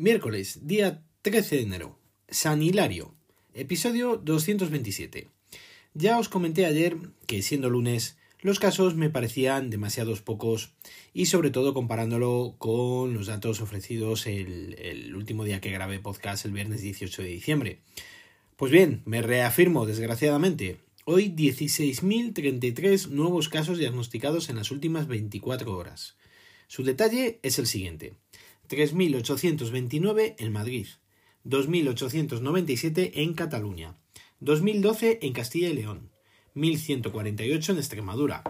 Miércoles, día 13 de enero. San Hilario. Episodio 227. Ya os comenté ayer que siendo lunes los casos me parecían demasiados pocos y sobre todo comparándolo con los datos ofrecidos el, el, último día que grabé podcast el viernes 18 de diciembre. Pues bien, me reafirmo desgraciadamente. Hoy 16.033 nuevos casos diagnosticados en las últimas 24 horas. Su detalle es el siguiente. 3.829 en Madrid, 2.897 en Cataluña, 2.012 en Castilla y León, 1.148 en Extremadura,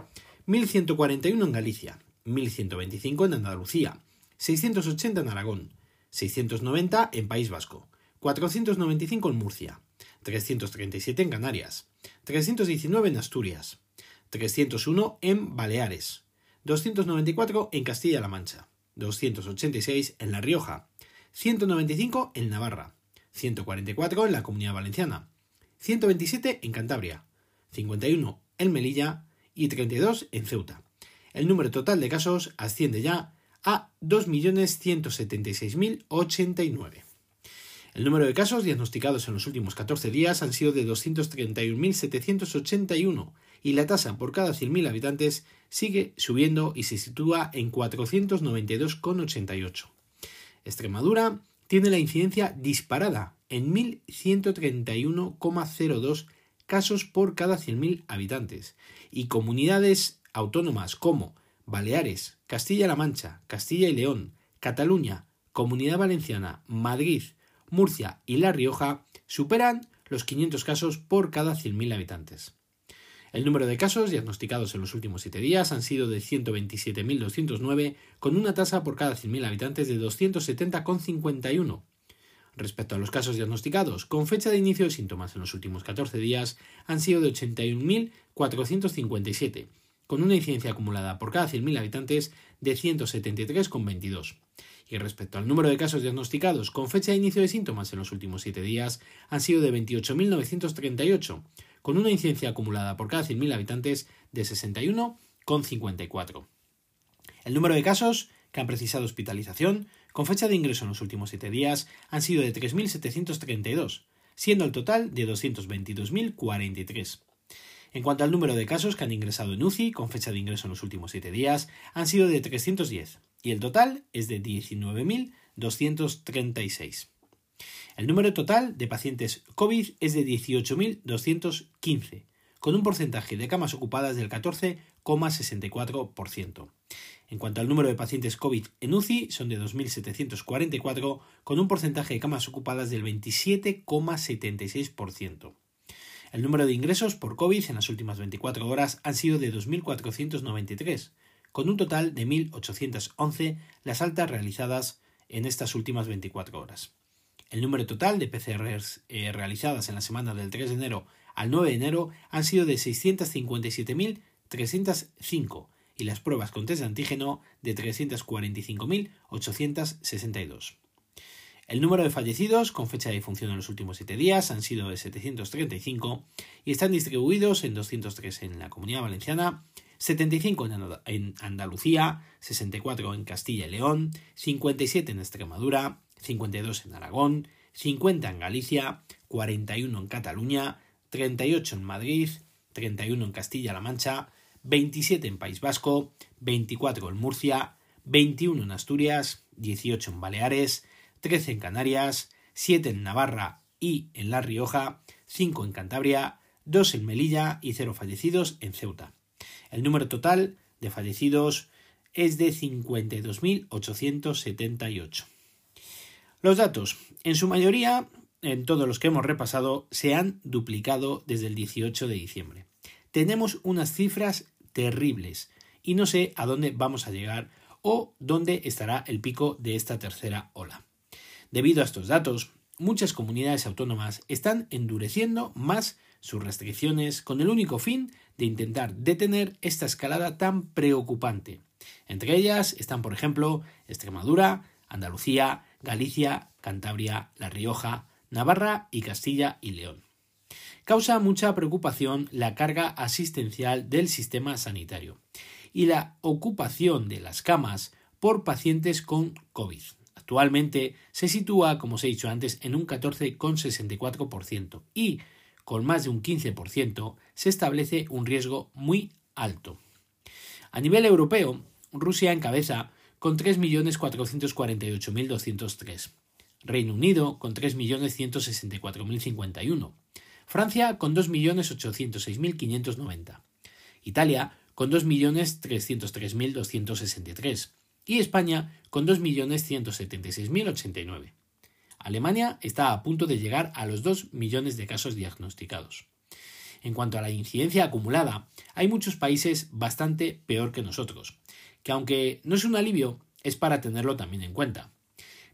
1.141 en Galicia, 1.125 en Andalucía, 680 en Aragón, 690 en País Vasco, 495 en Murcia, 337 en Canarias, 319 en Asturias, 301 en Baleares, 294 en Castilla-La Mancha, 286 en La Rioja, 195 en Navarra, 144 en la Comunidad Valenciana, 127 en Cantabria, 51 en Melilla y 32 en Ceuta. El número total de casos asciende ya a 2.176.089. El número de casos diagnosticados en los últimos 14 días han sido de 231.781 y la tasa por cada 100.000 habitantes sigue subiendo y se sitúa en 492,88. Extremadura tiene la incidencia disparada en 1.131,02 casos por cada 100.000 habitantes y comunidades autónomas como Baleares, Castilla-La Mancha, Castilla y León, Cataluña, Comunidad Valenciana, Madrid, Murcia y La Rioja superan los 500 casos por cada 100.000 habitantes. El número de casos diagnosticados en los últimos 7 días han sido de 127.209, con una tasa por cada 100.000 habitantes de 270,51. Respecto a los casos diagnosticados con fecha de inicio de síntomas en los últimos 14 días, han sido de 81.457, con una incidencia acumulada por cada 100.000 habitantes de 173,22. Y respecto al número de casos diagnosticados con fecha de inicio de síntomas en los últimos 7 días, han sido de 28.938, con una incidencia acumulada por cada 100.000 habitantes de 61,54. El número de casos que han precisado hospitalización con fecha de ingreso en los últimos 7 días han sido de 3.732, siendo el total de 222.043. En cuanto al número de casos que han ingresado en UCI con fecha de ingreso en los últimos 7 días, han sido de 310 y el total es de 19.236. El número total de pacientes COVID es de 18.215, con un porcentaje de camas ocupadas del 14,64%. En cuanto al número de pacientes COVID en UCI, son de 2.744, con un porcentaje de camas ocupadas del 27,76%. El número de ingresos por COVID en las últimas 24 horas han sido de 2.493, con un total de 1.811 las altas realizadas en estas últimas 24 horas. El número total de PCRs eh, realizadas en la semana del 3 de enero al 9 de enero han sido de 657.305 y las pruebas con test de antígeno de 345.862. El número de fallecidos con fecha de difunción en los últimos 7 días han sido de 735 y están distribuidos en 203 en la Comunidad Valenciana, 75 en Andalucía, 64 en Castilla y León, 57 en Extremadura, 52 en Aragón, 50 en Galicia, 41 en Cataluña, 38 en Madrid, 31 en Castilla-La Mancha, 27 en País Vasco, 24 en Murcia, 21 en Asturias, 18 en Baleares, 13 en Canarias, 7 en Navarra y en La Rioja, 5 en Cantabria, 2 en Melilla y 0 fallecidos en Ceuta. El número total de fallecidos es de 52.878. Los datos, en su mayoría, en todos los que hemos repasado, se han duplicado desde el 18 de diciembre. Tenemos unas cifras terribles y no sé a dónde vamos a llegar o dónde estará el pico de esta tercera ola. Debido a estos datos, muchas comunidades autónomas están endureciendo más sus restricciones con el único fin de intentar detener esta escalada tan preocupante. Entre ellas están, por ejemplo, Extremadura, Andalucía, Galicia, Cantabria, La Rioja, Navarra y Castilla y León. Causa mucha preocupación la carga asistencial del sistema sanitario y la ocupación de las camas por pacientes con COVID. Actualmente se sitúa, como os he dicho antes, en un 14,64% y con más de un 15% se establece un riesgo muy alto. A nivel europeo, Rusia encabeza con 3.448.203, Reino Unido con 3.164.051, Francia con 2.806.590, Italia con 2.303.263 y España con 2.176.089. Alemania está a punto de llegar a los 2 millones de casos diagnosticados. En cuanto a la incidencia acumulada, hay muchos países bastante peor que nosotros, que aunque no es un alivio, es para tenerlo también en cuenta.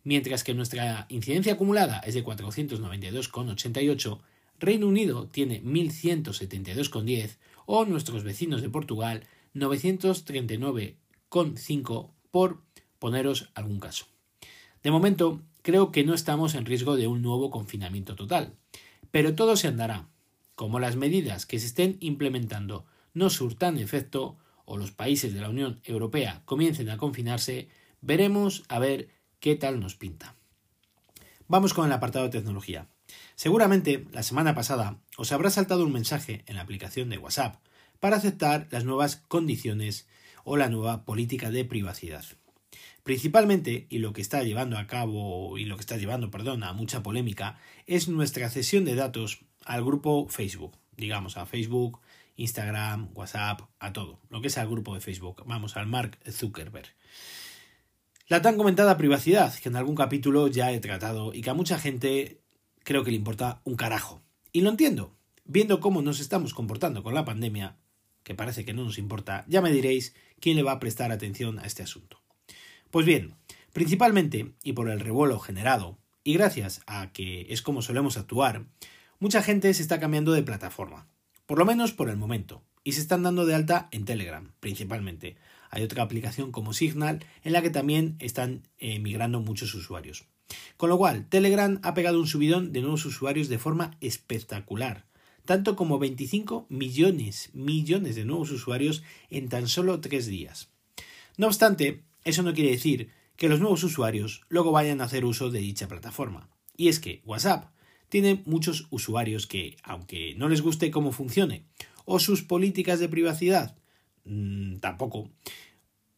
Mientras que nuestra incidencia acumulada es de 492,88, Reino Unido tiene 1.172,10 o nuestros vecinos de Portugal 939,5 por poneros algún caso. De momento, creo que no estamos en riesgo de un nuevo confinamiento total, pero todo se andará. Como las medidas que se estén implementando no surtan efecto o los países de la Unión Europea comiencen a confinarse, veremos a ver qué tal nos pinta. Vamos con el apartado de tecnología. Seguramente la semana pasada os habrá saltado un mensaje en la aplicación de WhatsApp para aceptar las nuevas condiciones o la nueva política de privacidad. Principalmente, y lo que está llevando a cabo y lo que está llevando, perdón, a mucha polémica, es nuestra cesión de datos al grupo Facebook, digamos, a Facebook, Instagram, WhatsApp, a todo, lo que es al grupo de Facebook, vamos, al Mark Zuckerberg. La tan comentada privacidad, que en algún capítulo ya he tratado y que a mucha gente creo que le importa un carajo. Y lo entiendo. Viendo cómo nos estamos comportando con la pandemia, que parece que no nos importa, ya me diréis quién le va a prestar atención a este asunto. Pues bien, principalmente, y por el revuelo generado, y gracias a que es como solemos actuar, mucha gente se está cambiando de plataforma, por lo menos por el momento, y se están dando de alta en Telegram, principalmente. Hay otra aplicación como Signal en la que también están emigrando migrando muchos usuarios. Con lo cual, Telegram ha pegado un subidón de nuevos usuarios de forma espectacular, tanto como 25 millones, millones de nuevos usuarios en tan solo tres días. No obstante, eso no quiere decir que los nuevos usuarios luego vayan a hacer uso de dicha plataforma. Y es que WhatsApp tiene muchos usuarios que, aunque no les guste cómo funcione, o sus políticas de privacidad, mmm, tampoco,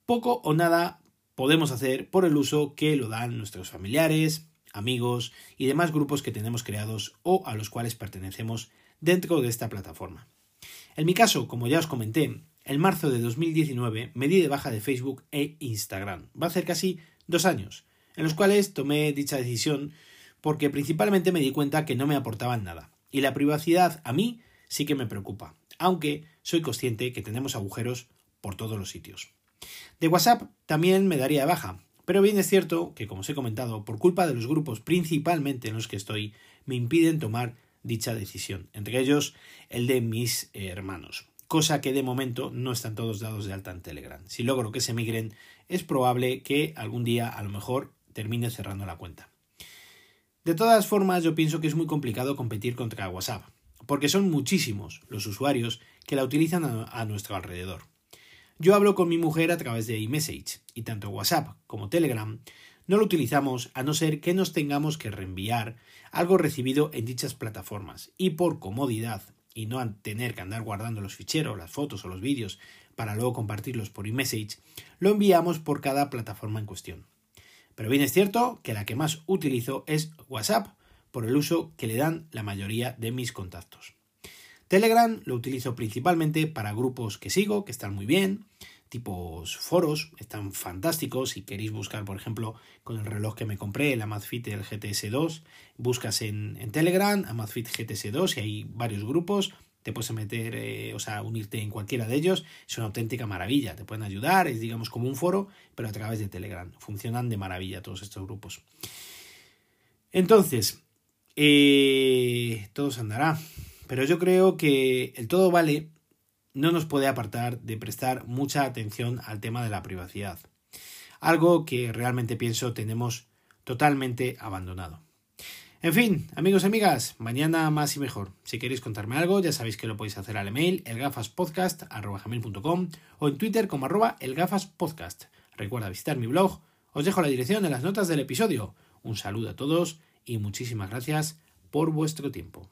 poco o nada podemos hacer por el uso que lo dan nuestros familiares, amigos y demás grupos que tenemos creados o a los cuales pertenecemos dentro de esta plataforma. En mi caso, como ya os comenté, en marzo de 2019 me di de baja de Facebook e Instagram. Va a ser casi dos años, en los cuales tomé dicha decisión porque principalmente me di cuenta que no me aportaban nada. Y la privacidad a mí sí que me preocupa, aunque soy consciente que tenemos agujeros por todos los sitios. De WhatsApp también me daría de baja, pero bien es cierto que, como os he comentado, por culpa de los grupos principalmente en los que estoy, me impiden tomar dicha decisión, entre ellos el de mis hermanos, cosa que de momento no están todos dados de alta en Telegram. Si logro que se migren, es probable que algún día a lo mejor termine cerrando la cuenta. De todas formas, yo pienso que es muy complicado competir contra WhatsApp, porque son muchísimos los usuarios que la utilizan a, nuestro alrededor. Yo hablo con mi mujer a través de iMessage y tanto WhatsApp como Telegram no lo utilizamos a no ser que nos tengamos que reenviar algo recibido en dichas plataformas y por comodidad y no tener que andar guardando los ficheros, las fotos o los vídeos para luego compartirlos por iMessage, lo enviamos por cada plataforma en cuestión. Pero bien es cierto que la que más utilizo es WhatsApp por el uso que le dan la mayoría de mis contactos. Telegram lo utilizo principalmente para grupos que sigo, que están muy bien, tipos foros, están fantásticos. Si queréis buscar, por ejemplo, con el reloj que me compré, el Amazfit el GTS2, buscas en, Telegram, Amazfit GTS2 y hay varios grupos. Te puedes meter, eh, o sea, unirte en cualquiera de ellos. Es una auténtica maravilla. Te pueden ayudar, es digamos como un foro, pero a través de Telegram. Funcionan de maravilla todos estos grupos. Entonces, eh, todo se andará. Pero yo creo que el todo vale no nos puede apartar de prestar mucha atención al tema de la privacidad. Algo que realmente pienso tenemos totalmente abandonado. En fin, amigos y amigas, mañana más y mejor. Si queréis contarme algo, ya sabéis que lo podéis hacer al email elgafaspodcast.com o en Twitter como arroba elgafaspodcast. Recuerda visitar mi blog Os dejo la dirección en las notas del episodio. Un saludo a todos y muchísimas gracias por vuestro tiempo.